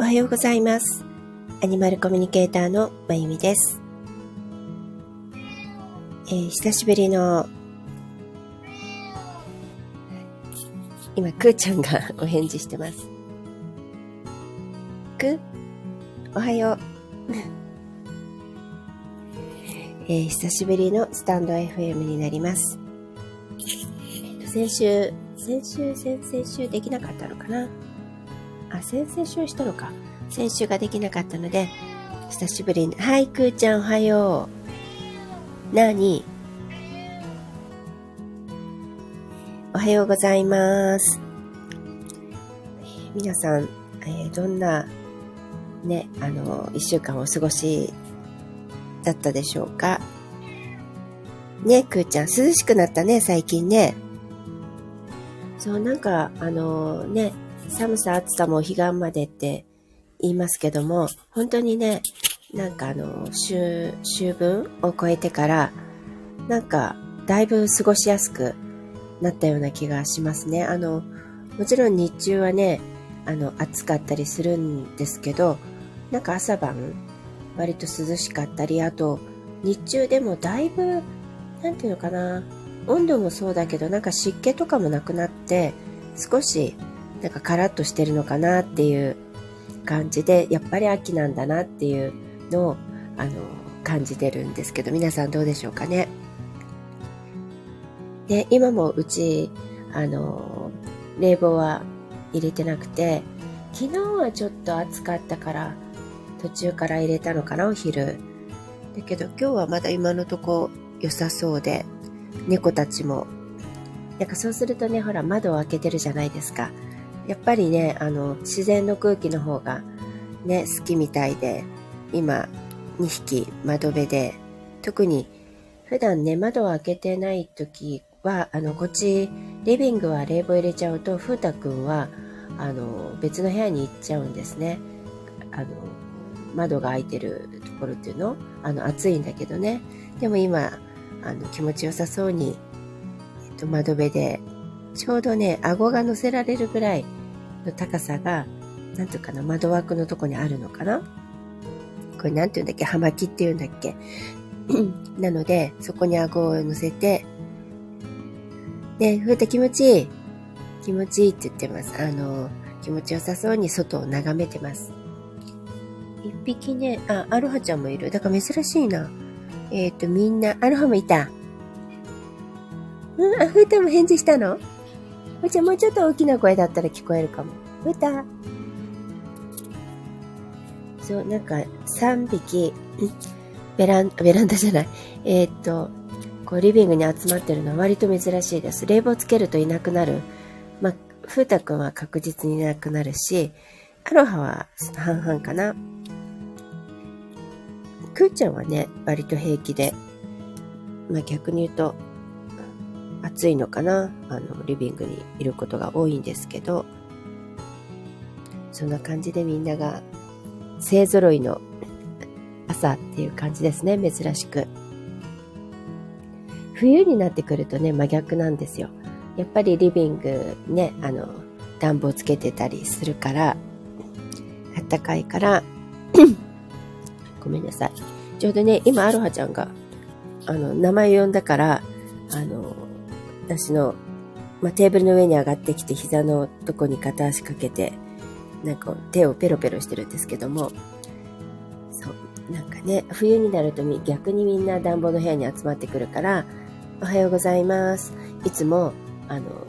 おはようございます。アニマルコミュニケーターのまゆみです。えー、久しぶりの、今、くーちゃんがお返事してます。くおはよう。えー、久しぶりのスタンド FM になります。えー、先週、先週、先々週できなかったのかな？先々週したのか。先週ができなかったので、久しぶりに、はい、くーちゃんおはよう。なに？おはようございます。皆さん、えー、どんな、ね、あの、一週間お過ごしだったでしょうか？ね、くーちゃん、涼しくなったね、最近ね。そう、なんか、あのね、寒さ暑さも彼岸までって言いますけども、本当にね、なんかあの、秋、秋分を超えてから、なんか、だいぶ過ごしやすくなったような気がしますね。あの、もちろん日中はね、あの、暑かったりするんですけど、なんか朝晩、割と涼しかったり、あと、日中でもだいぶ、なんていうのかな、温度もそうだけど、なんか湿気とかもなくなって、少し、なんかカラッとしてるのかなっていう感じで、やっぱり秋なんだなっていうのを、あの、感じてるんですけど、皆さんどうでしょうかね。で、今もうち、あの、冷房は入れてなくて、昨日はちょっと暑かったから、途中から入れたのかな、お昼。だけど今日はまだ今のとこ良さそうで、猫たちも。なんかそうするとね、ほら窓を開けてるじゃないですか。やっぱりね、あの、自然の空気の方がね、好きみたいで、今、2匹窓辺で、特に普段ね、窓を開けてない時は、あの、こっち、リビングは冷房入れちゃうと、風太くんは、あの、別の部屋に行っちゃうんですね。あの、窓が開いてるところっていうの？あの、暑いんだけどね。でも今、あの、気持ちよさそうに、えっと、窓辺で、ちょうどね、顎が乗せられるぐらいの高さが、なんとかな、窓枠のとこにあるのかなこれなんて言うんだっけ葉巻って言うんだっけ なので、そこに顎を乗せて、で、ふうた気持ちいい。気持ちいいって言ってます。あの、気持ちよさそうに外を眺めてます。一匹ね、あ、アロハちゃんもいる。だから珍しいな。えっ、ー、と、みんな、アロハもいた。うん、あ、ふうたも返事したの？ふうちもうちょっと大きな声だったら聞こえるかも。うた。そう、なんか、3匹、ベラン、ベランダじゃない。えっ、と、こう、リビングに集まってるのは割と珍しいです。冷房つけるといなくなる。まあ、ふうたくんは確実にいなくなるし、アロハは半々かな。くーちゃんはね、割と平気で、まあ逆に言うと、暑いのかな？あの、リビングにいることが多いんですけど、そんな感じでみんなが勢揃いの朝っていう感じですね、珍しく。冬になってくるとね、真逆なんですよ。やっぱりリビングね、あの、暖房つけてたりするから、あったかいから、ごめんなさい。ちょうどね、今、アロハちゃんが、あの、名前を呼んだから、あの、私の、まあ、テーブルの上に上がってきて、膝のとこに片足かけて、なんか手をペロペロしてるんですけども、そう、なんかね、冬になると逆にみんな暖房の部屋に集まってくるから、おはようございます。いつも、あの、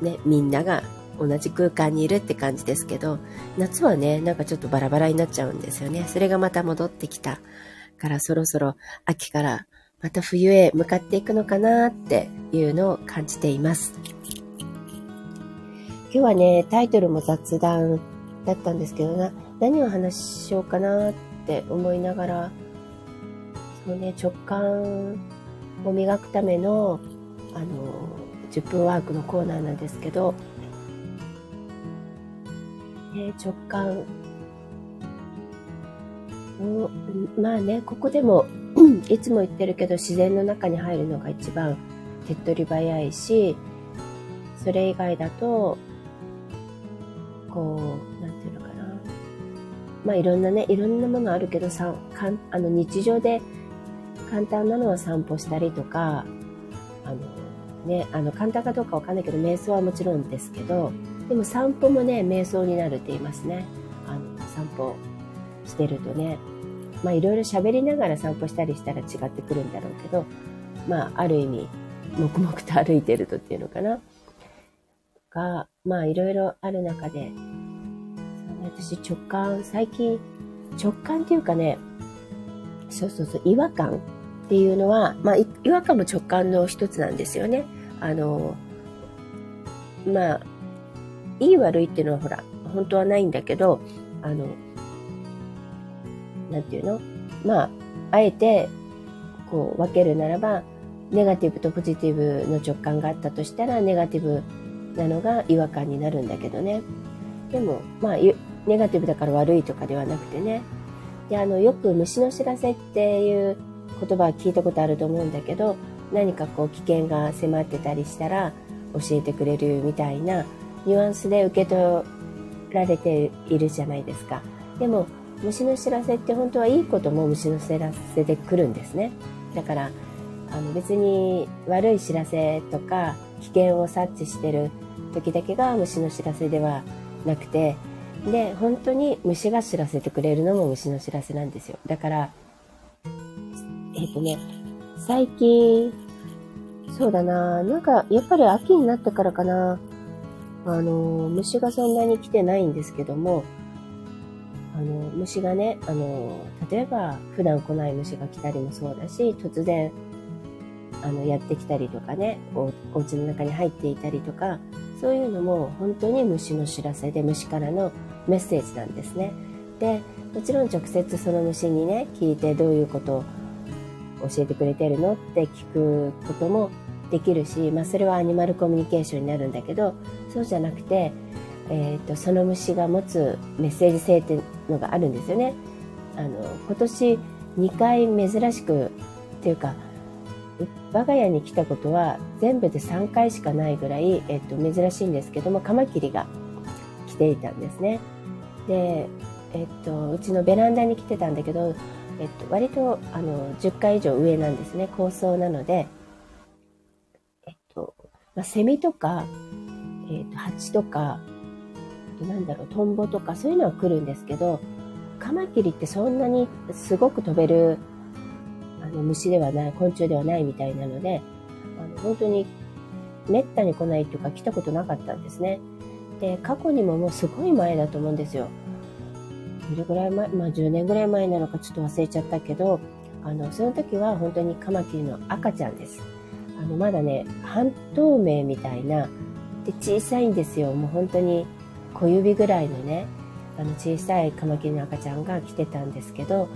ね、みんなが同じ空間にいるって感じですけど、夏はね、なんかちょっとバラバラになっちゃうんですよね。それがまた戻ってきたからそろそろ秋からまた冬へ向かっていくのかなっていうのを感じています。今日はね、タイトルも雑談だったんですけどな、何を話しようかなって思いながら、そうね、直感を磨くための、あの、10分ワークのコーナーなんですけど、ね、直感を、まあね、ここでもいつも言ってるけど自然の中に入るのが一番手っ取り早いし、それ以外だと、こう、なんていうのかな。まあいろんなね、いろんなものあるけど、さかんあの日常で簡単なのは散歩したりとか、あのね、あの簡単かどうかわかんないけど、瞑想はもちろんですけど、でも散歩もね、瞑想になるって言いますね。あの散歩してるとね。まあいろいろ喋りながら散歩したりしたら違ってくるんだろうけど、まあある意味、黙々と歩いてるとっていうのかな。が、まあいろいろある中で、私直感、最近、直感っていうかね、そうそうそう、違和感っていうのは、まあ、違和感も直感の一つなんですよね。あの、まあ、いい悪いっていうのはほら、本当はないんだけど、あの、なんていうの？まあ、あえて、こう、分けるならば、ネガティブとポジティブの直感があったとしたら、ネガティブなのが違和感になるんだけどね。でも、まあ、ネガティブだから悪いとかではなくてね。で、あの、よく虫の知らせっていう言葉は聞いたことあると思うんだけど、何かこう危険が迫ってたりしたら教えてくれるみたいなニュアンスで受け取られているじゃないですか。でも、虫の知らせって本当はいいことも虫の知らせで来るんですね。だから、あの別に悪い知らせとか危険を察知してる時だけが虫の知らせではなくて、で、本当に虫が知らせてくれるのも虫の知らせなんですよ。だから、えっ、とね、最近、そうだな、なんか、やっぱり秋になってからかな、あの、虫がそんなに来てないんですけども、あの、虫がね、あの、例えば、普段来ない虫が来たりもそうだし、突然、あの、やってきたりとかね、おお家の中に入っていたりとか、そういうのも本当に虫の知らせで、虫からのメッセージなんですね。でもちろん直接その虫にね聞いてどういうことを教えてくれてるの？って聞くこともできるし、まあ、それはアニマルコミュニケーションになるんだけどそうじゃなくて、えーと、その虫が持つメッセージ性っていうのがあるんですよね。あの今年2回珍しくっていうか我が家に来たことは全部で3回しかないぐらい、えっと、珍しいんですけどもカマキリが来ていたんですね。で、えっと、うちのベランダに来てたんだけど、えっと、割とあの10階以上上なんですね高層なので、えっとまあ、セミとか、えっと、蜂とかなんだろうトンボとかそういうのは来るんですけどカマキリってそんなにすごく飛べるあの虫ではない昆虫ではないみたいなのであの本当にめったに来ないっていうか来たことなかったんですね。で、過去にももうすごい前だと思うんですよ。どれぐらい前、まあ10年ぐらい前なのかちょっと忘れちゃったけど、あの、その時は本当にカマキリの赤ちゃんです。あの、まだね、半透明みたいな、で、小さいんですよ。もう本当に小指ぐらいのね、あの、小さいカマキリの赤ちゃんが来てたんですけど、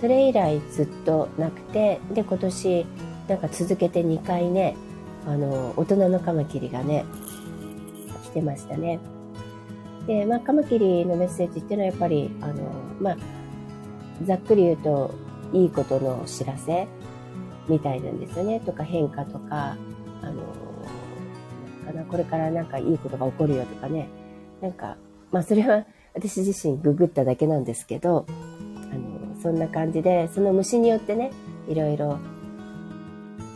それ以来ずっとなくて、で、今年、なんか続けて2回ね、あの、大人のカマキリがね、来てましたね。で、まあ、カマキリのメッセージっていうのはやっぱり、あの、まあ、ざっくり言うと、いいことの知らせみたいなんですよね。とか変化とか、あの、かな、これからなんかいいことが起こるよとかね。なんか、まあそれは私自身ググっただけなんですけど、あの、そんな感じで、その虫によってね、いろいろ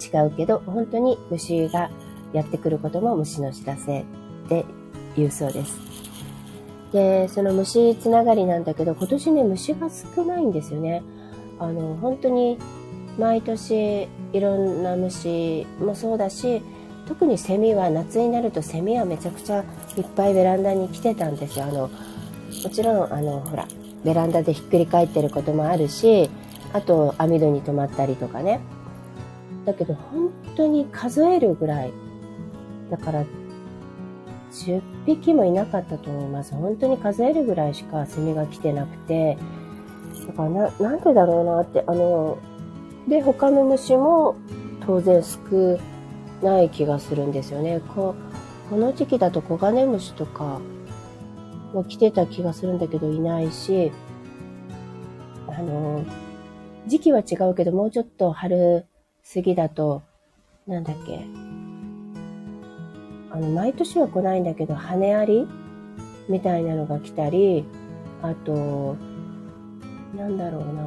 違うけど、本当に虫がやってくることも虫の知らせって言うそうです。で、その虫つながりなんだけど、今年ね、虫が少ないんですよね。あの、本当に毎年いろんな虫もそうだし、特にセミは夏になるとセミはめちゃくちゃいっぱいベランダに来てたんですよ。あの、もちろん、あの、ほら、ベランダでひっくり返ってることもあるし、あと網戸に止まったりとかね。だけど本当に数えるぐらい。だから10匹もいなかったと思います。本当に数えるぐらいしかセミが来てなくて、だからな、なんでだろうなって、あの、で、他の虫も当然少ない気がするんですよね。ここの時期だとコガネムシとかも来てた気がするんだけどいないし、あの、時期は違うけどもうちょっと春過ぎだと、なんだっけ、あの、毎年は来ないんだけど、羽アリみたいなのが来たり、あと、なんだろうな。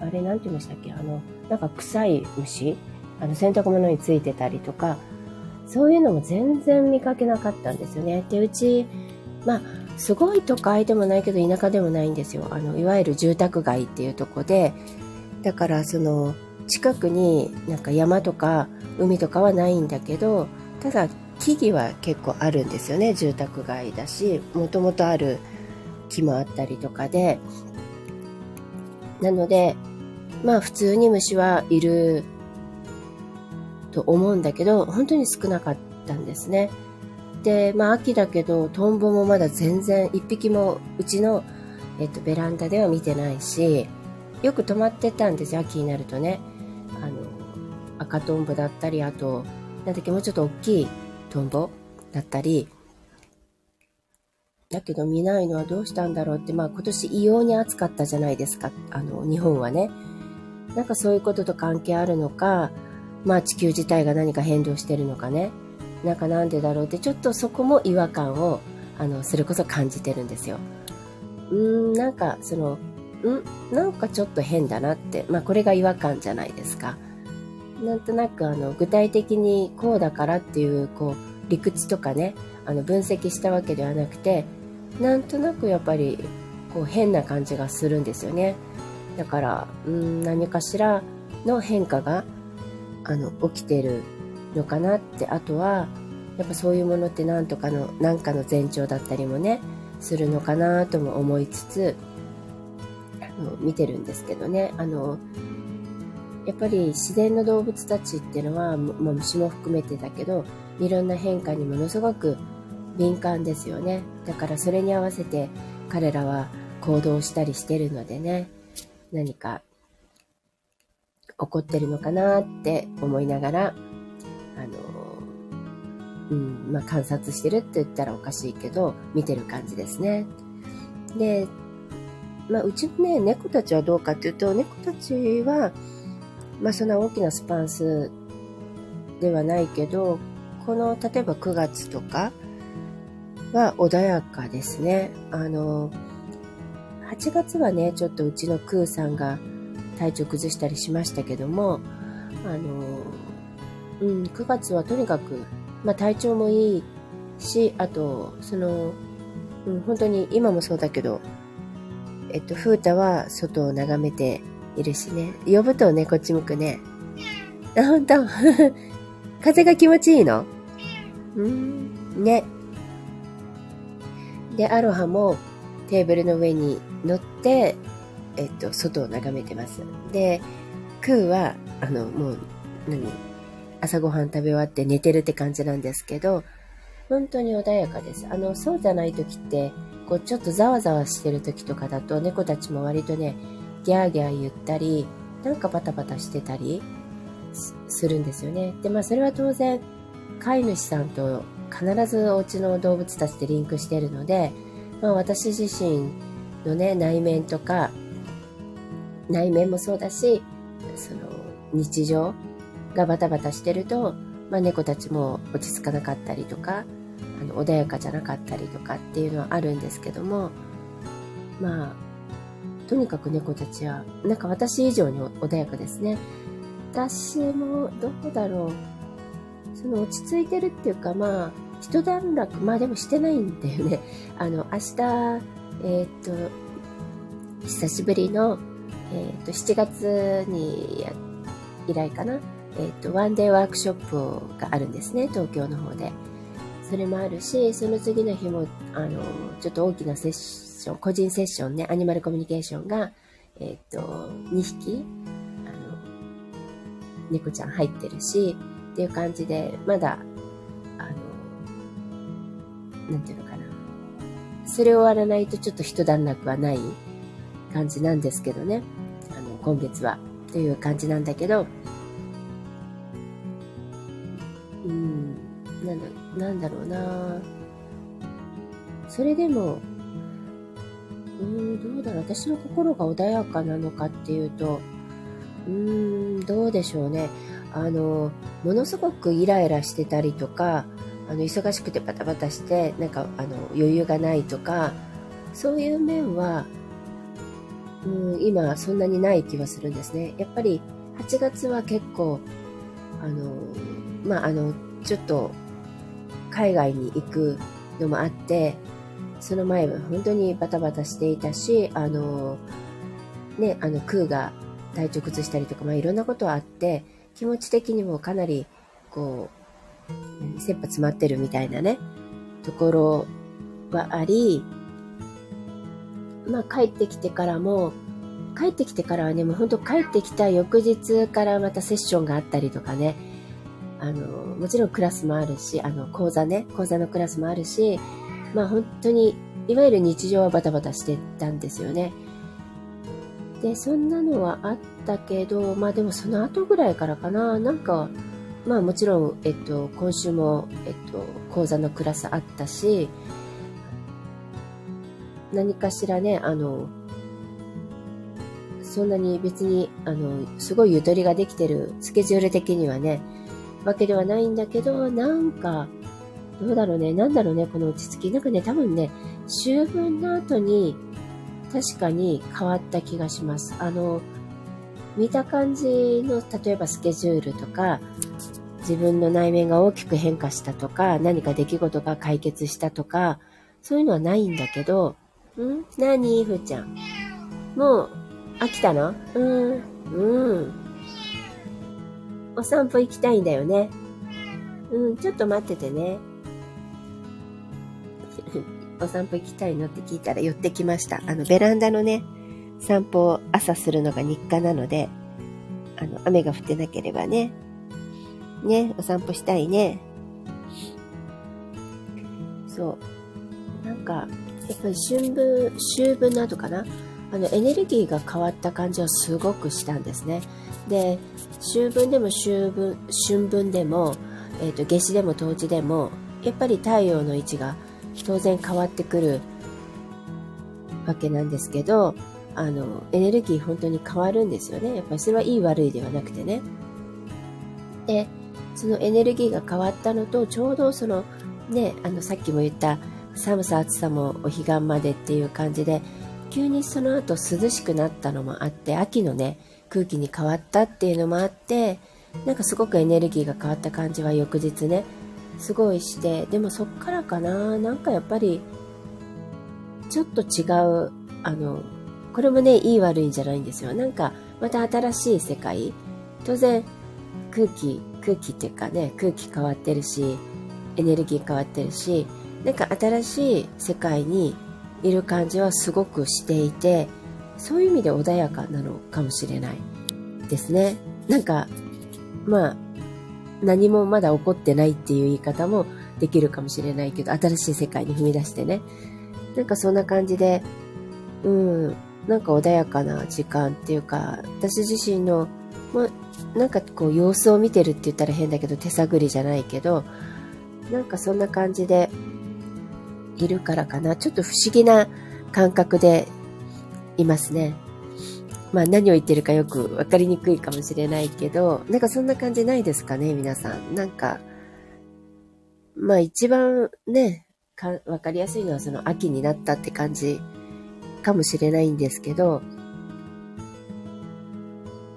ああれ、なんて言いましたっけあの、なんか臭い虫あの、洗濯物についてたりとか、そういうのも全然見かけなかったんですよね。で、うち、まあ、すごい都会でもないけど田舎でもないんですよ。あの、いわゆる住宅街っていうとこで、だからその、近くになんか山とか海とかはないんだけど、ただ木々は結構あるんですよね。住宅街だし、もともとある木もあったりとかで。なので、まあ普通に虫はいると思うんだけど、本当に少なかったんですね。で、まあ秋だけど、トンボもまだ全然一匹もうちの、えっと、ベランダでは見てないし、よく止まってたんですよ、秋になるとね。あの、赤トンボだったり、あと、なんだっけ、もうちょっと大きいトンボだったり、だけど見ないのはどうしたんだろうって、まあ今年異様に暑かったじゃないですか、あの、日本はね。なんかそういうことと関係あるのか、まあ地球自体が何か変動してるのかね。なんかなんでだろうって、ちょっとそこも違和感を、あの、それこそ感じてるんですよ。うん、なんかその、んなんかちょっと変だなって。まあこれが違和感じゃないですか。なんとなくあの、具体的にこうだからっていう、こう、理屈とかね、あの、分析したわけではなくて、なんとなくやっぱり、こう変な感じがするんですよね。だから、ん、何かしらの変化が、あの、起きてるのかなって、あとは、やっぱそういうものって何とかの、何かの前兆だったりもね、するのかなとも思いつつ、あの、見てるんですけどね。あの、やっぱり自然の動物たちっていうのは、まあ、虫も含めてだけど、いろんな変化にものすごく敏感ですよね。だからそれに合わせて彼らは行動したりしてるのでね、何か起こってるのかなって思いながら、あの、うん、まあ、観察してるって言ったらおかしいけど、見てる感じですね。で、まあ、うちのね、猫たちはどうかっていうと、猫たちは、まあ、そんな大きなスパンスではないけど、この、例えば9月とかは穏やかですね。あの、8月はね、ちょっとうちのクーさんが体調崩したりしましたけども、あの、うん、9月はとにかく、まあ体調もいいし、あと、その、うん、本当に今もそうだけど、えっと、風太は外を眺めているしね。呼ぶとね、こっち向くね。あ、ほん 風が気持ちいいの？うん、ね。で、アロハもテーブルの上に乗って、えっと、外を眺めてます。で、クーは、あの、もう、何？朝ごはん食べ終わって寝てるって感じなんですけど、本当に穏やかです。あの、そうじゃない時って、こう、ちょっとざわざわしてる時とかだと、猫たちも割とね、ギャーギャー言ったり、なんかバタバタしてたりするんですよね。で、まあ、それは当然、飼い主さんと必ずお家の動物たちでリンクしてるので、まあ、私自身のね、内面とか、内面もそうだし、その、日常がバタバタしてると、まあ、猫たちも落ち着かなかったりとか、あの、穏やかじゃなかったりとかっていうのはあるんですけども、まあ、とにかく猫たちは、なんか私以上に穏やかですね。私も、どうだろう。その落ち着いてるっていうか、まあ、一段落、まあでもしてないんだよね。あの、明日、えー、っと、久しぶりの、えー、と、7月に、以来かな。えー、と、ワンデーワークショップがあるんですね、東京の方で。それもあるし、その次の日も、あの、ちょっと大きなセッション、個人セッションね、アニマルコミュニケーションが、えっと、2匹、あの、猫ちゃん入ってるし、っていう感じで、まだ、あの、なんていうのかな。それ終わらないとちょっと一段落はない感じなんですけどね。今月は。という感じなんだけど、うん、なんだ、なんだろうなそれでも、うん、どうだろう。私の心が穏やかなのかっていうと、うーん、どうでしょうね。あの、ものすごくイライラしてたりとか、あの、忙しくてバタバタして、なんか、あの、余裕がないとか、そういう面は、うん、今そんなにない気はするんですね。やっぱり8月は結構、あの、まあ、あの、ちょっと海外に行くのもあって、その前は本当にバタバタしていたし、あの、ね、あの、空が体調崩したりとか、まあ、いろんなことあって、気持ち的にもかなり、こう、切羽詰まってるみたいなね、ところはあり、まあ、帰ってきてからも、帰ってきてからはね、もう本当帰ってきた翌日からまたセッションがあったりとかね、あの、もちろんクラスもあるし、あの、講座ね、講座のクラスもあるし、まあ本当に、いわゆる日常はバタバタしてたんですよね。で、そんなのはあったけど、まあでもその後ぐらいからかな、なんか、まあもちろん、えっと、今週も、えっと、講座のクラスあったし、何かしらね、あの、そんなに別に、あの、すごいゆとりができてる、スケジュール的にはね、わけではないんだけど、なんか、どうだろうね、なんだろうね、この落ち着き。なんかね、多分ね、秋分の後に、確かに変わった気がします。あの、見た感じの、例えばスケジュールとか、自分の内面が大きく変化したとか、何か出来事が解決したとか、そういうのはないんだけど、ん？何？ふーちゃん。もう、飽きたの？うん、うん。お散歩行きたいんだよね。うん、ちょっと待っててね。お散歩行きたいのって聞いたら寄ってきました。あの、ベランダのね、散歩を朝するのが日課なので、あの、雨が降ってなければね、ね、お散歩したいね。そう。なんか、やっぱり春分、秋分の後かな？あの、エネルギーが変わった感じはすごくしたんですね。で、秋分でも秋分、春分でも、えっ、ー、と、夏至でも冬至でも、やっぱり太陽の位置が当然変わってくるわけなんですけど、あの、エネルギー本当に変わるんですよね。やっぱりそれはいい悪いではなくてね。で、そのエネルギーが変わったのと、ちょうどその、ね、あの、さっきも言った寒さ暑さもお彼岸までっていう感じで、急にその後涼しくなったのもあって、秋のね、空気に変わったっていうのもあって、なんかすごくエネルギーが変わった感じは翌日ね、すごいして、でもそっからかな、なんかやっぱり、ちょっと違う、あの、これもね、いい悪いんじゃないんですよ。なんか、また新しい世界。当然、空気、空気っていうかね、空気変わってるし、エネルギー変わってるし、なんか新しい世界にいる感じはすごくしていて、そういう意味で穏やかなのかもしれないですね。なんか、まあ、何もまだ起こってないっていう言い方もできるかもしれないけど、新しい世界に踏み出してね。なんかそんな感じで、うん、なんか穏やかな時間っていうか、私自身の、まあ、なんかこう様子を見てるって言ったら変だけど、手探りじゃないけど、なんかそんな感じでいるからかな。ちょっと不思議な感覚でいますね。まあ何を言ってるかよくわかりにくいかもしれないけど、なんかそんな感じないですかね、皆さん。なんか、まあ一番ね、かわかりやすいのはその秋になったって感じかもしれないんですけど、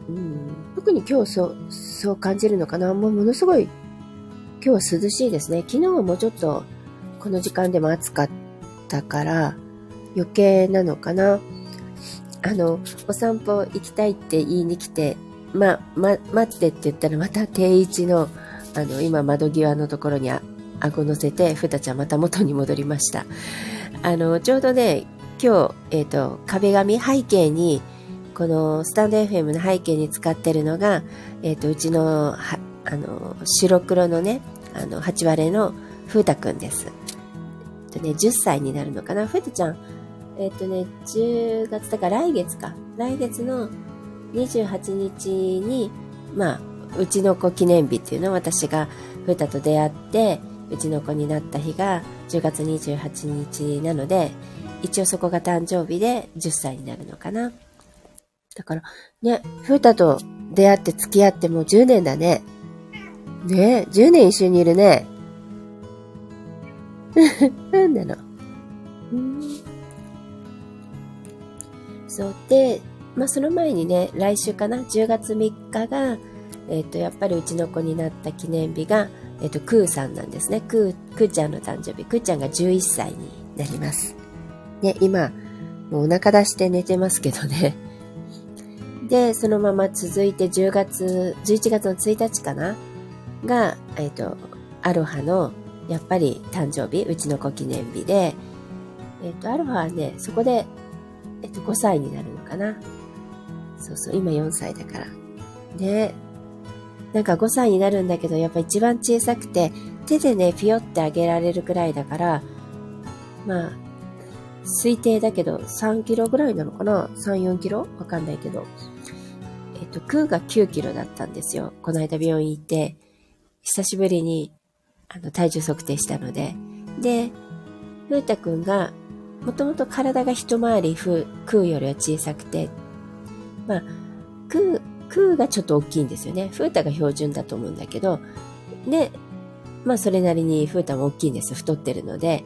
うん、特に今日そう、そう感じるのかな。もうものすごい今日は涼しいですね。昨日はもうちょっとこの時間でも暑かったから余計なのかな。あの、お散歩行きたいって言いに来て、ま、ま、待ってって言ったらまた定位置の、あの、今窓際のところにあ顎乗せて、ふたちゃんまた元に戻りました。あの、ちょうどね、今日、えっ、ー、と、壁紙背景に、このスタンド FM の背景に使ってるのが、えっ、ー、と、うちの、は、あの、白黒のね、あの、8割のふうたくんです。とね、10歳になるのかな？ふうちゃん、えっ、とね、10月だから来月か。来月の28日に、まあ、うちの子記念日っていうのを私がふたと出会って、うちの子になった日が10月28日なので、一応そこが誕生日で10歳になるのかな。だから、ね、ふうたと出会って付き合ってもう10年だね。ね10年一緒にいるね。なんだろう。うんそうで、まあその前にね、来週かな、10月3日が、えっ、ー、と、やっぱりうちの子になった記念日が、えっ、ー、と、クーさんなんですね。クー、クーちゃんの誕生日。クーちゃんが11歳になります。ね、今、もうお腹出して寝てますけどね。で、そのまま続いて10月、11月の1日かな？が、えっ、ー、と、アロハの、やっぱり誕生日、うちの子記念日で、えっ、と、アロハはね、そこで、えっ、と、5歳になるのかな。そうそう、今4歳だから。で、なんか5歳になるんだけど、やっぱ一番小さくて、手でね、ピヨってあげられるくらいだから、まあ、推定だけど3キロぐらいなのかな ?3、4キロ？わかんないけど。えっと、空が9キロだったんですよ。この間病院行って、久しぶりに、あの、体重測定したので。で、ふうたくんが、もともと体が一回りふ空よりは小さくて、まあ、空、空がちょっと大きいんですよね。風太が標準だと思うんだけど、で、まあそれなりに風太も大きいんです。太ってるので。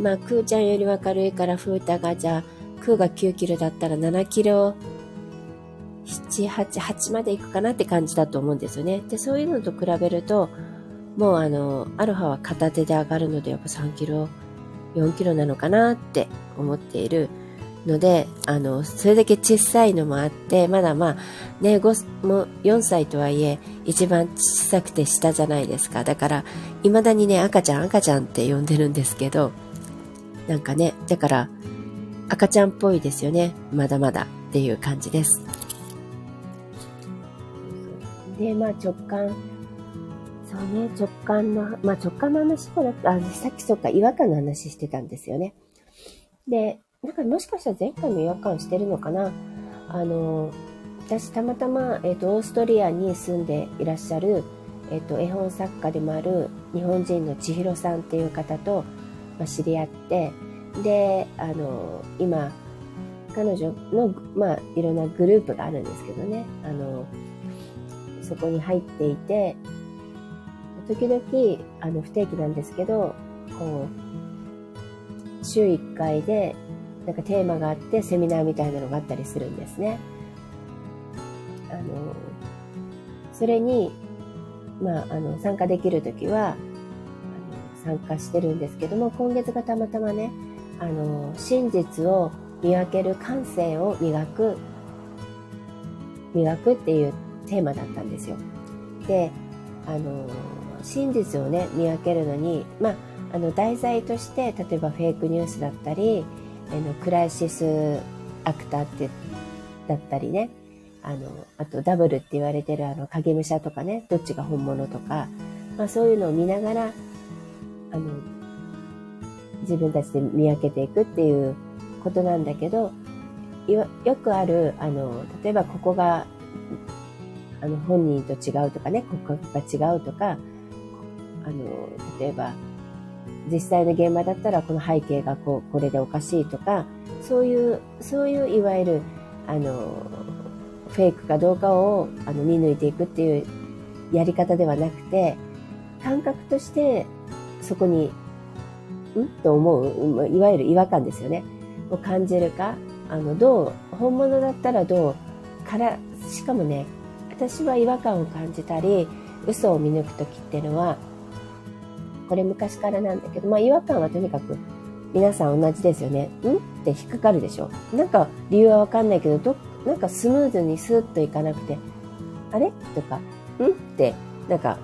まあ空ちゃんよりは軽いから風太がじゃあ空が9キロだったら7キロ7、8、8まで行くかなって感じだと思うんですよね。で、そういうのと比べると、もうあの、アロハは片手で上がるのでやっぱ3キロ、4キロなのかなって思っているので、あの、それだけ小さいのもあって、まだまあ、ね、5、もう4歳とはいえ、一番小さくて下じゃないですか。だから、未だにね、赤ちゃん赤ちゃんって呼んでるんですけど、なんかね、だから、赤ちゃんっぽいですよね。まだまだっていう感じです。で、まあ直感、そうね、直感の、まあ直感の話もなく、あ、さっきそっか、違和感の話してたんですよね。で、なんかもしかしたら前回も違和感してるのかなあの、私たまたま、えっ、ー、と、オーストリアに住んでいらっしゃる、えっ、ー、と、絵本作家でもある日本人の千尋さんっていう方と、まあ、知り合って、で、あの、今、彼女の、まあ、いろんなグループがあるんですけどね、あの、そこに入っていて、時々、あの、不定期なんですけど、こう、週1回で、なんかテーマがあってセミナーみたいなのがあったりするんですね。あの、それに、まあ、あの、参加できるときは、あの、参加してるんですけども、今月がたまたまね、あの、真実を見分ける感性を磨く、磨くっていうテーマだったんですよ。で、あの、真実をね、見分けるのに、まあ、あの、題材として、例えばフェイクニュースだったり、あのクライシスアクターってだったりねあのあとダブルって言われてるあの影武者とかねどっちが本物とか、まあ、そういうのを見ながらあの自分たちで見分けていくっていうことなんだけどよくあるあの例えばここがあの本人と違うとかね骨格が違うとかあの例えば実際の現場だったらこの背景がこうこれでおかしいとかそういうそういういわゆるあのフェイクかどうかをあの見抜いていくっていうやり方ではなくて感覚としてそこにん？と思ういわゆる違和感ですよね。を感じるかあのどう本物だったらどうからしかもね私は違和感を感じたり嘘を見抜く時っていうのはこれ昔からなんだけど、まあ違和感はとにかく皆さん同じですよね。ん？って引っかかるでしょ。なんか理由はわかんないけど、ど、なんかスムーズにスーッといかなくて、あれ？とか、ん？ってなんか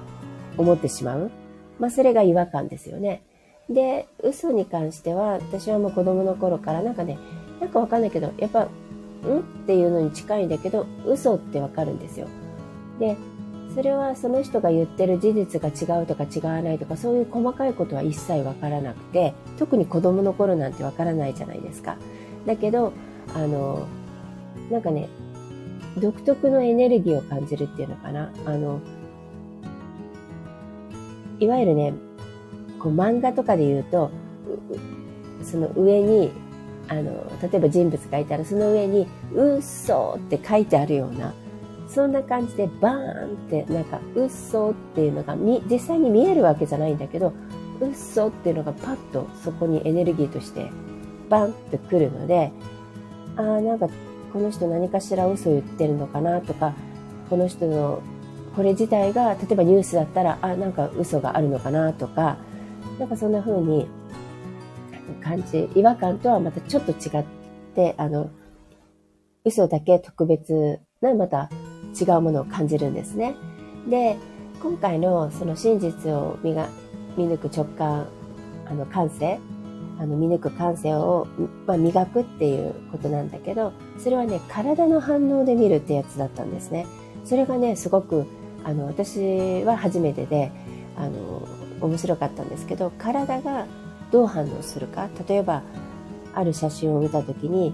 思ってしまう。まあそれが違和感ですよね。で、嘘に関しては、私はもう子供の頃からなんかね、なんかわかんないけど、やっぱ、ん？っていうのに近いんだけど、嘘ってわかるんですよ。で、それはその人が言ってる事実が違うとか違わないとかそういう細かいことは一切わからなくて特に子供の頃なんてわからないじゃないですか。だけどあのなんかね独特のエネルギーを感じるっていうのかな。あのいわゆるねこう漫画とかで言うとその上にあの例えば人物がいたらその上に「嘘」って書いてあるようなそんな感じでバーンってなんか嘘っていうのが実際に見えるわけじゃないんだけど嘘っていうのがパッとそこにエネルギーとしてバンってくるのでああ、なんかこの人何かしら嘘言ってるのかなとか、この人のこれ自体が、例えばニュースだったら、あ、なんか嘘があるのかなとか、なんかそんな風に感じ、違和感とはまたちょっと違って、あの、嘘だけ特別なまた違うものを感じるんですね。で、今回のその真実を見が見抜く直感、あの感性、あの見抜く感性を、まあ、磨くっていうことなんだけど、それはね、体の反応で見るってやつだったんですね。それがね、すごくあの私は初めてであの面白かったんですけど体がどう反応するか例えばある写真を見た時に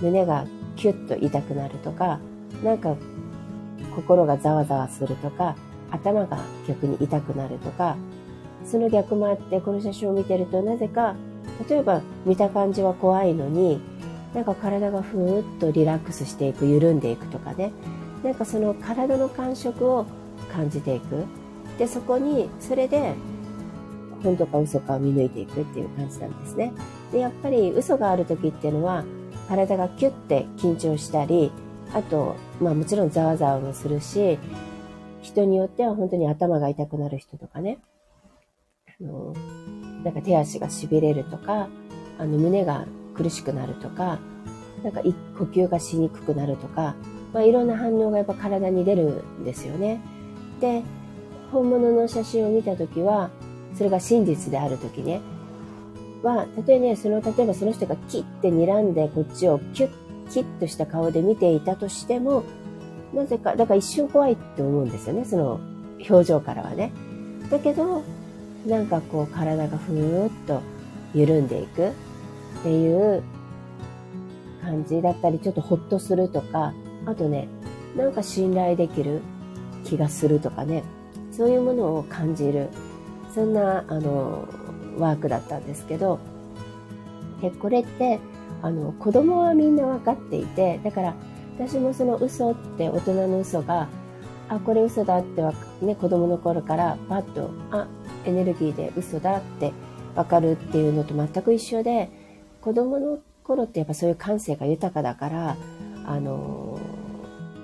胸がキュッと痛くなるとかなんか心がざわざわするとか頭が逆に痛くなるとかその逆もあってこの写真を見てるとなぜか例えば見た感じは怖いのになんか体がふーっとリラックスしていく緩んでいくとかね。なんかその体の感触を感じていく。でそこにそれで本当か嘘かを見抜いていくっていう感じなんですね。でやっぱり嘘がある時っていうのは体がキュッて緊張したりあと、まあもちろんざわざわもするし人によっては本当に頭が痛くなる人とかねあのなんか手足がしびれるとかあの胸が苦しくなるとかなんか呼吸がしにくくなるとかまあ、いろんな反応がやっぱ体に出るんですよね。で、本物の写真を見た時は、それが真実である時ね、は、たとえね、その、例えばその人がキッて睨んでこっちをキュッ、キッとした顔で見ていたとしても、なぜか、だから一瞬怖いって思うんですよね、その表情からはね。だけど、なんかこう体がふーっと緩んでいくっていう感じだったり、ちょっとほっとするとか、あとね、なんか信頼できる気がするとかね、そういうものを感じる、そんな、あの、ワークだったんですけど、で、これって、あの、子供はみんな分かっていて、だから、私もその嘘って大人の嘘が、あ、これ嘘だってわね、子供の頃からパッと、あ、エネルギーで嘘だって分かるっていうのと全く一緒で、子供の頃ってやっぱそういう感性が豊かだから、あの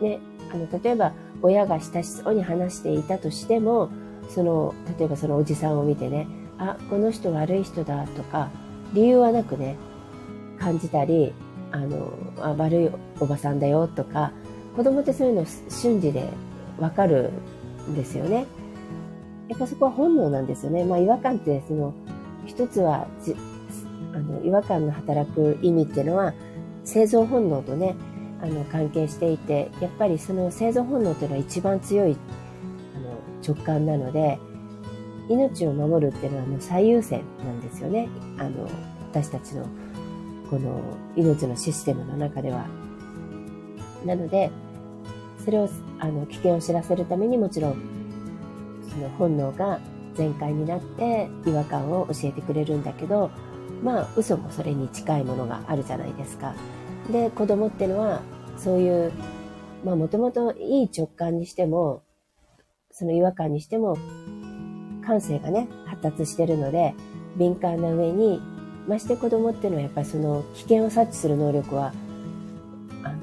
ね、あの例えば親が親しそうに話していたとしてもその例えばそのおじさんを見てねあこの人悪い人だとか理由はなくね感じたりあのあ悪いおばさんだよとか子供ってそういうの瞬時でわかるんですよね。やっぱそこは本能なんですよね。まあ違和感ってその一つはあの違和感の働く意味っていうのは生存本能とねあの関係していてやっぱりその生存本能というのは一番強いあの直感なので命を守るっていうのはもう最優先なんですよねあの私たちのこの命のシステムの中では。なのでそれをあの危険を知らせるためにもちろんその本能が全開になって違和感を教えてくれるんだけどまあ嘘もそれに近いものがあるじゃないですか。で子供ってのはそういうまあもともといい直感にしてもその違和感にしても感性がね発達してるので敏感な上にまして子供っていうのはやっぱりその危険を察知する能力はあの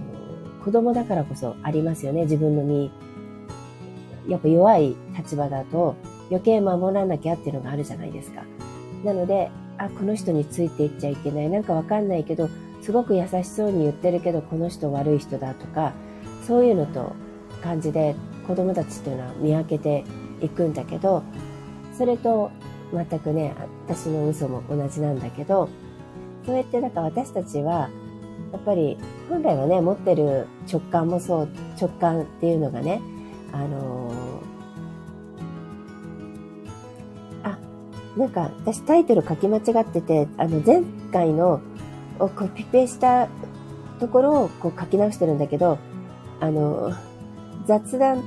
子供だからこそありますよね。自分の身。やっぱ弱い立場だと余計守らなきゃっていうのがあるじゃないですか。なのであこの人についていっちゃいけない。なんかわかんないけどすごく優しそうに言ってるけどこの人悪い人だとかそういうのと感じで子供たちっていうのは見分けていくんだけどそれと全くね私の嘘も同じなんだけどそうやってだか私たちはやっぱり本来はね持ってる直感もそう直感っていうのがねあのー、あなんか私タイトル書き間違っててあの前回のをコピペしたところをこう書き直してるんだけど、あの、雑談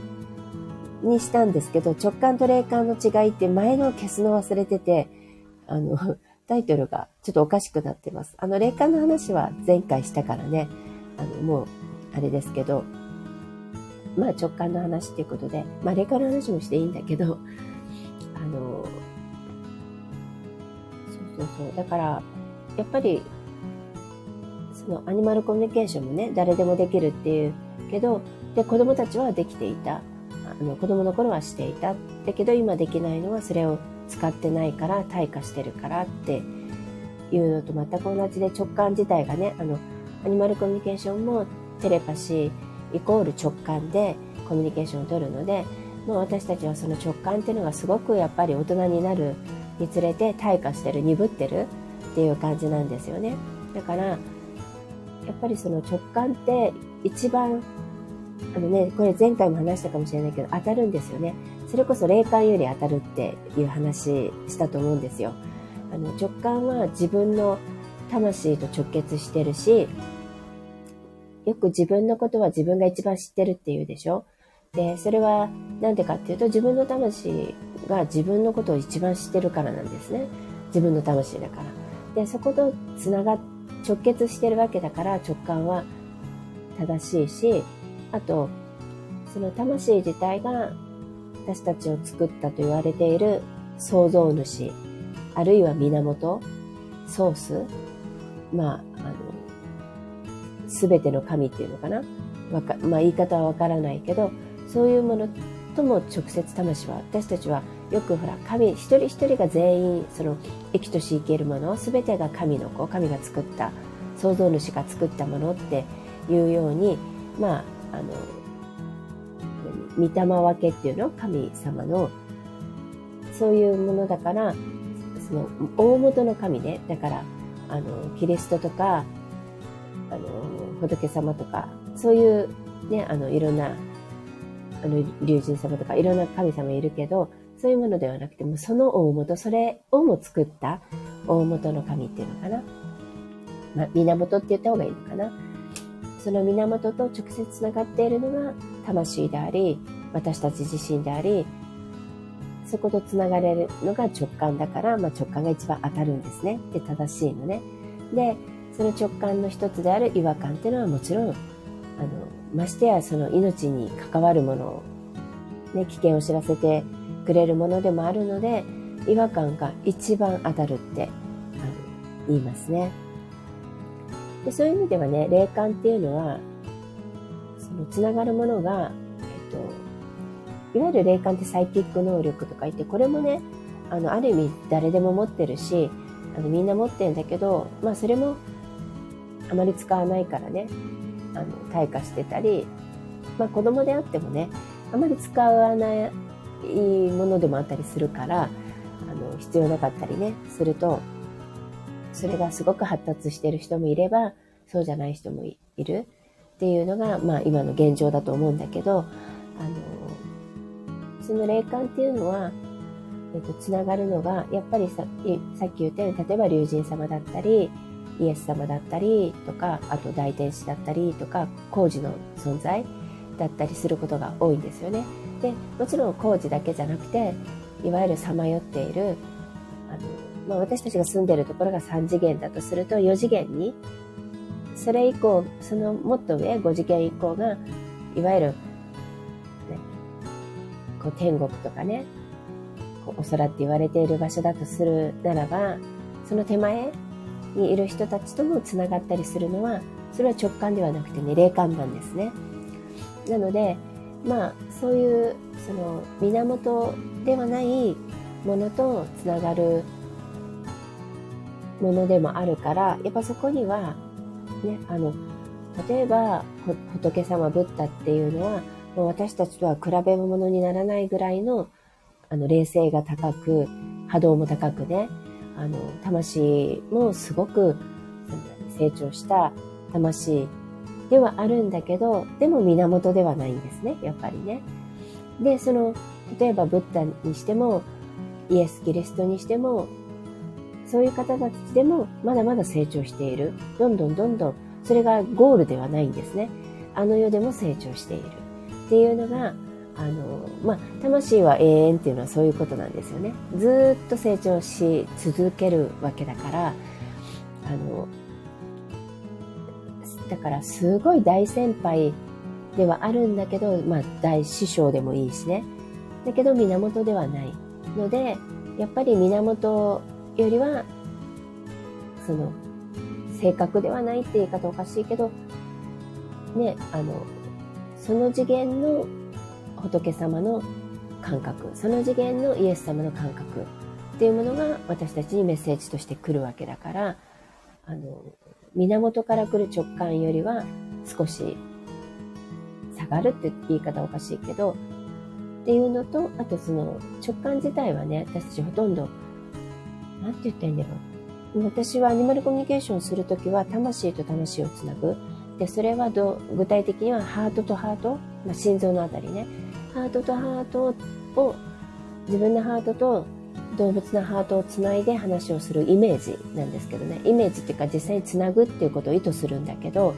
にしたんですけど、直感と霊感の違いって前の消すの忘れてて、あの、タイトルがちょっとおかしくなってます。あの、霊感の話は前回したからね、あの、もう、あれですけど、まあ直感の話っていうことで、まあ霊感の話もしていいんだけど、あの、そうそうそう。だから、やっぱりそのアニマルコミュニケーションもね、誰でもできるっていうけど、で、子供たちはできていた。あの子供の頃はしていた。だけど今できないのはそれを使ってないから退化してるからっていうのと全く同じで直感自体がね、あの、アニマルコミュニケーションもテレパシーイコール直感でコミュニケーションを取るので、もう私たちはその直感っていうのがすごくやっぱり大人になるにつれて退化してる、鈍ってるっていう感じなんですよね。だから、やっぱりその直感って一番、あのね、これ前回も話したかもしれないけど、当たるんですよね。それこそ霊感より当たるっていう話したと思うんですよ。あの直感は自分の魂と直結してるし、よく自分のことは自分が一番知ってるっていうでしょで、それはなんでかっていうと自分の魂が自分のことを一番知ってるからなんですね。自分の魂だから。で、そことつながっ、直結してるわけだから直感は正しいし、あと、その魂自体が私たちを作ったと言われている創造主、あるいは源、ソース、まあ、あの、すべての神っていうのかな？わか、まあ言い方はわからないけど、そういうものとも直接魂は、私たちはよくほら、神、一人一人が全員、その、生きとし生けるもの、すべてが神の子、神が作った、創造主が作ったものっていうように、まあ、あの、御霊分けっていうの？神様の、そういうものだから、その、大元の神ね、だから、あの、キリストとか、あの、仏様とか、そういうね、あの、いろんなあの、竜神様とかいろんな神様いるけど、そういうものではなくても、その大元、それをも作った大元の神っていうのかな？まあ、源って言った方がいいのかな？その源と直接つながっているのが魂であり、私たち自身であり、そことつながれるのが直感だから、まあ、直感が一番当たるんですね。で、正しいのね。で、その直感の一つである違和感っていうのはもちろん、あの、ましてやその命に関わるものを、ね、危険を知らせてくれるものでもあるので、違和感が一番当たるって言いますねで。そういう意味ではね、霊感っていうのは、そのつながるものが、えっと、いわゆる霊感ってサイキック能力とか言って、これもね、あの、ある意味誰でも持ってるし、あのみんな持ってるんだけど、まあそれもあまり使わないからね、あの退化してたり、まあ、子供であってもねあまり使わないものでもあったりするからあの必要なかったりねするとそれがすごく発達してる人もいればそうじゃない人もいるっていうのが、まあ、今の現状だと思うんだけどあのその霊感っていうのはえっと、つながるのが、やっぱりささっき言ったように、例えば竜神様だったり、イエス様だったりとか、あと大天使だったりとか、工事の存在だったりすることが多いんですよね。で、もちろん工事だけじゃなくて、いわゆるさまよっている、あの、まあ、私たちが住んでるところが3次元だとすると4次元に、それ以降、そのもっと上5次元以降が、いわゆる、ね、こう天国とかね、こうお空って言われている場所だとするならば、その手前にいる人たちともつながったりするのは、それは直感ではなくてね、霊感なんですね。なので、まあ、そういう、その、源ではないものとつながるものでもあるから、やっぱそこには、ね、あの、例えば、仏様、ブッダっていうのは、もう私たちとは比べ物にならないぐらいの、あの、霊性が高く、波動も高くね、あの、魂もすごく成長した魂ではあるんだけど、でも源ではないんですね、やっぱりね。で、その、例えばブッダにしても、イエス・キリストにしても、そういう方たちでもまだまだ成長している。どんどんどんどん、それがゴールではないんですね。あの世でも成長している。っていうのが、あの、まあ、魂は永遠っていうのはそういうことなんですよね。ずっと成長し続けるわけだから、あの、だからすごい大先輩ではあるんだけど、まあ、大師匠でもいいしね。だけど源ではないので、やっぱり源よりは、その、正確ではないって言い方おかしいけど、ね、あの、その次元の仏様の感覚、その次元のイエス様の感覚っていうものが私たちにメッセージとして来るわけだから、あの、源から来る直感よりは少し下がるって言い方おかしいけど、っていうのと、あとその直感自体はね、私たちほとんど、なんて言ったらいいんだろう。私はアニマルコミュニケーションするときは魂と魂をつなぐ。で、それはど具体的にはハートとハート、まあ、心臓のあたりね。ハートとハートを、自分のハートと動物のハートをつないで話をするイメージなんですけどね。イメージっていうか実際につなぐっていうことを意図するんだけど、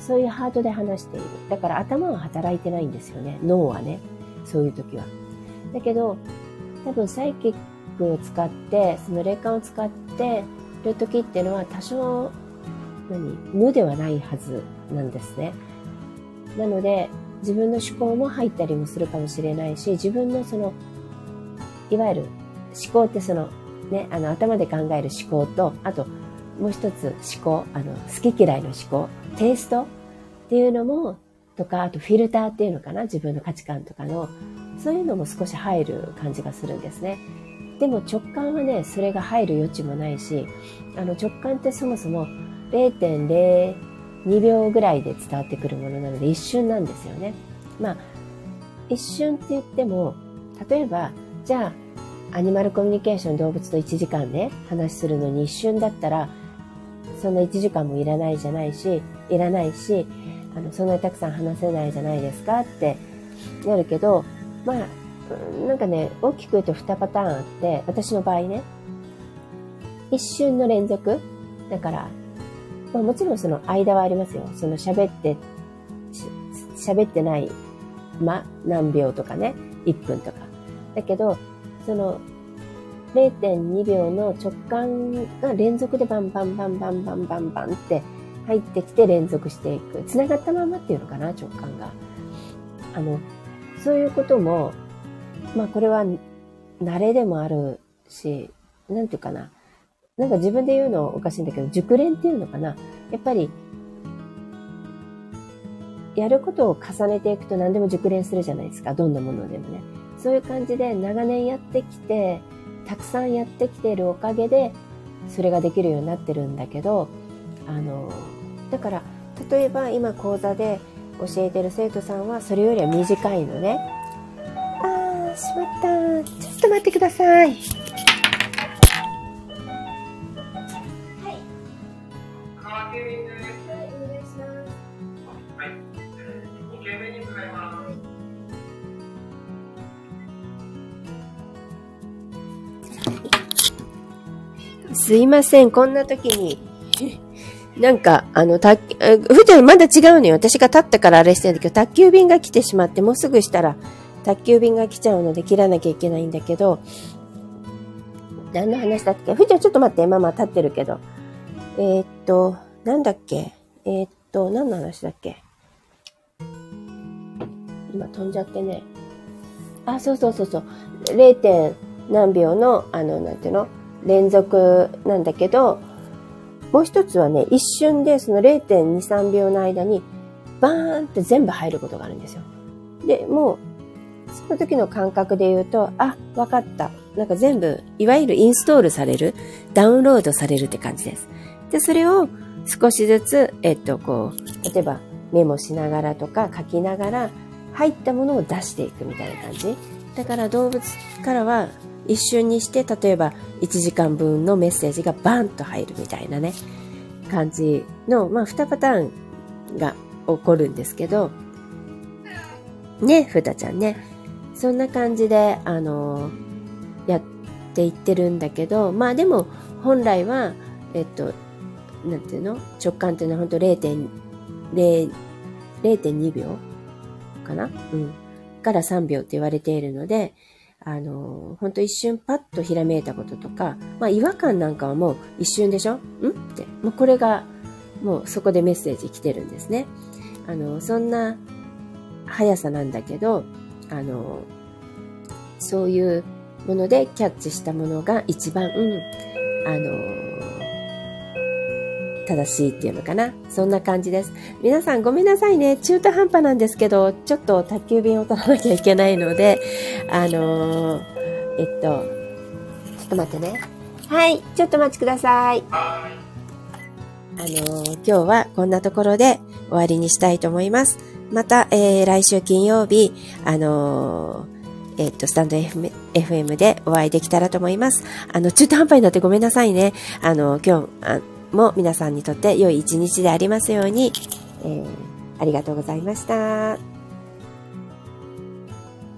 そういうハートで話している。だから頭は働いてないんですよね。脳はね。そういう時は。だけど、多分サイキッを使って、その霊感を使ってる時っていうのは多少、何？無ではないはずなんですね。なので、自分の思考も入ったりもするかもしれないし、自分のその、いわゆる思考ってその、ね、あの頭で考える思考と、あともう一つ思考、あの好き嫌いの思考、テイストっていうのも、とか、あとフィルターっていうのかな、自分の価値観とかの、そういうのも少し入る感じがするんですね。でも直感はね、それが入る余地もないし、あの直感ってそもそも0.02秒ぐらいで伝わってくるものなので一瞬なんですよね。まあ、一瞬って言っても、例えば、じゃあ、アニマルコミュニケーション動物と1時間ね、話するのに一瞬だったら、そんな1時間もいらないじゃないし、いらないし、あの、そんなにたくさん話せないじゃないですかってなるけど、まあ、なんかね、大きく言うと2パターンあって、私の場合ね、一瞬の連続だから、まあ、もちろんその間はありますよ。その喋って、喋ってない、ま、何秒とかね、1分とか。だけど、その、0.2秒の直感が連続でバンバンバンバンバンバンバンって入ってきて連続していく。繋がったままっていうのかな、直感が。あの、そういうことも、まあこれは慣れでもあるし、なんていうかな。なんか自分で言うのおかしいんだけど、熟練っていうのかな。やっぱり、やることを重ねていくと何でも熟練するじゃないですか。どんなものでもね。そういう感じで長年やってきて、たくさんやってきているおかげで、それができるようになってるんだけど、あの、だから、例えば今講座で教えてる生徒さんはそれよりは短いのね。しまった。ちょっと待ってください。すいません、こんな時に。なんか、あの、た、普段まだ違うのよ。私が立ったからあれしてるんだけど、宅急便が来てしまって、もうすぐしたら、宅急便が来ちゃうので切らなきゃいけないんだけど、何の話だっけ？ふーちゃんちょっと待って、ママ立ってるけど。えー、っと、なんだっけ？えー、っと、何の話だっけ？今飛んじゃってね。あ、そうそうそうそう。0. 点何秒の、あの、なんていうの？連続なんだけど、もう一つはね、一瞬でその0.2、3秒の間に、バーンって全部入ることがあるんですよ。で、もう、その時の感覚で言うと、あ、わかった。なんか全部、いわゆるインストールされる、ダウンロードされるって感じです。で、それを少しずつ、えっと、こう、例えばメモしながらとか書きながら、入ったものを出していくみたいな感じ。だから動物からは一瞬にして、例えば1時間分のメッセージがバンと入るみたいなね、感じの、まあ2パターンが起こるんですけど、ね、ふたちゃんね。そんな感じで、あのやっていってるんだけど、まあでも本来は、えっと、なんていうの？直感っていうのは本当0.2秒かな？うん。から3秒って言われているので、あの、本当一瞬パッとひらめいたこととか、まあ違和感なんかはもう一瞬でしょ？ん？って。もうこれが、もうそこでメッセージ来てるんですね。あの、そんな速さなんだけど、あの、そういうものでキャッチしたものが一番、あの、正しいっていうのかな。そんな感じです。皆さんごめんなさいね。中途半端なんですけど、ちょっと宅急便を取らなきゃいけないので、あのー、えっと、ちょっと待ってね。はい、ちょっとお待ちください。あのー、今日はこんなところで終わりにしたいと思います。また、えー、来週金曜日、あのー、えっと、スタンド FM, FM でお会いできたらと思います。あの、中途半端になってごめんなさいね。あの、今日も皆さんにとって良い一日でありますように、えー、ありがとうございました。